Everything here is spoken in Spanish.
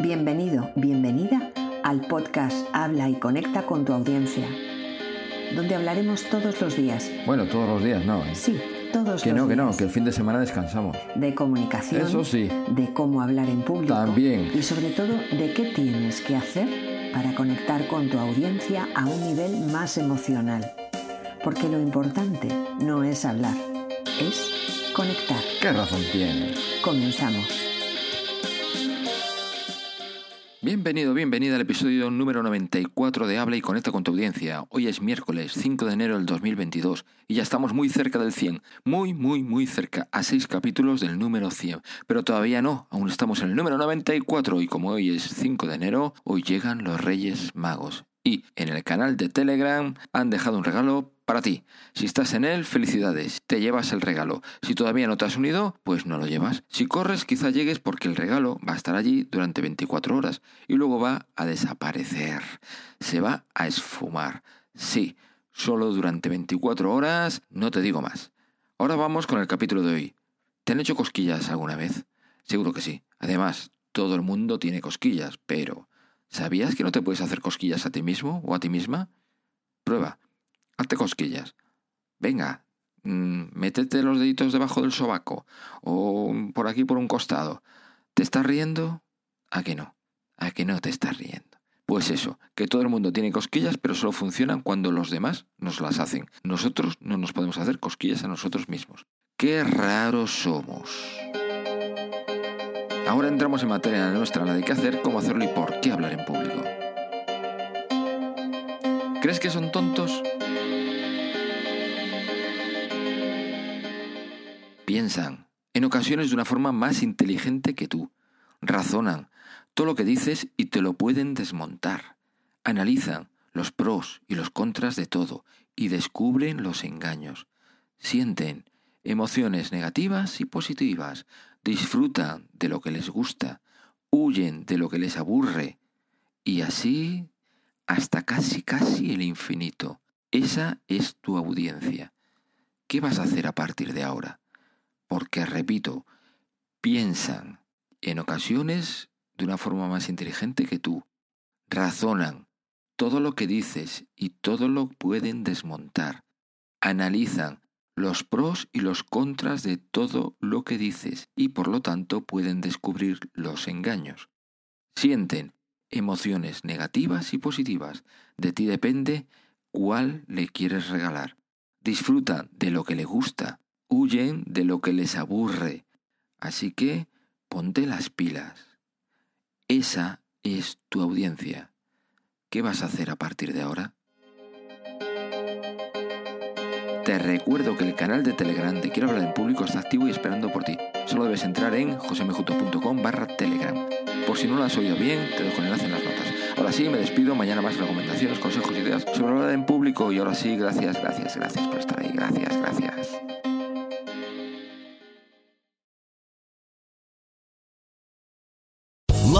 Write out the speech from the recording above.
Bienvenido, bienvenida al podcast Habla y Conecta con tu audiencia, donde hablaremos todos los días. Bueno, todos los días no. ¿eh? Sí, todos Que los no, que no, que el fin de semana descansamos. De comunicación. Eso sí. De cómo hablar en público. También. Y sobre todo, de qué tienes que hacer para conectar con tu audiencia a un nivel más emocional. Porque lo importante no es hablar, es conectar. ¿Qué razón tienes? Comenzamos. Bienvenido, bienvenida al episodio número 94 de Habla y Conecta con tu audiencia. Hoy es miércoles 5 de enero del 2022 y ya estamos muy cerca del 100. Muy, muy, muy cerca, a 6 capítulos del número 100. Pero todavía no, aún estamos en el número 94 y como hoy es 5 de enero, hoy llegan los Reyes Magos. Y en el canal de Telegram han dejado un regalo para ti. Si estás en él, felicidades, te llevas el regalo. Si todavía no te has unido, pues no lo llevas. Si corres, quizá llegues porque el regalo va a estar allí durante 24 horas y luego va a desaparecer. Se va a esfumar. Sí, solo durante 24 horas, no te digo más. Ahora vamos con el capítulo de hoy. ¿Te han hecho cosquillas alguna vez? Seguro que sí. Además, todo el mundo tiene cosquillas, pero ¿sabías que no te puedes hacer cosquillas a ti mismo o a ti misma? Prueba. Hazte cosquillas. Venga, mm, métete los deditos debajo del sobaco o por aquí por un costado. ¿Te estás riendo? ¿A que no? ¿A que no te estás riendo? Pues eso, que todo el mundo tiene cosquillas, pero solo funcionan cuando los demás nos las hacen. Nosotros no nos podemos hacer cosquillas a nosotros mismos. ¡Qué raros somos! Ahora entramos en materia nuestra, la de qué hacer, cómo hacerlo y por qué hablar en público. ¿Crees que son tontos? Piensan, en ocasiones de una forma más inteligente que tú. Razonan todo lo que dices y te lo pueden desmontar. Analizan los pros y los contras de todo y descubren los engaños. Sienten emociones negativas y positivas. Disfrutan de lo que les gusta. Huyen de lo que les aburre. Y así hasta casi casi el infinito. Esa es tu audiencia. ¿Qué vas a hacer a partir de ahora? Porque, repito, piensan en ocasiones de una forma más inteligente que tú. Razonan todo lo que dices y todo lo pueden desmontar. Analizan los pros y los contras de todo lo que dices y por lo tanto pueden descubrir los engaños. Sienten emociones negativas y positivas. De ti depende cuál le quieres regalar. Disfrutan de lo que le gusta, huyen de lo que les aburre. Así que ponte las pilas. Esa es tu audiencia. ¿Qué vas a hacer a partir de ahora? Te recuerdo que el canal de Telegram de Quiero hablar en público está activo y esperando por ti. Solo debes entrar en josemejuto.com barra Telegram. Por si no lo has oído bien, te dejo el enlace en las notas. Ahora sí, me despido. Mañana más recomendaciones, consejos, ideas sobre hablar en público. Y ahora sí, gracias, gracias, gracias por estar ahí. Gracias, gracias.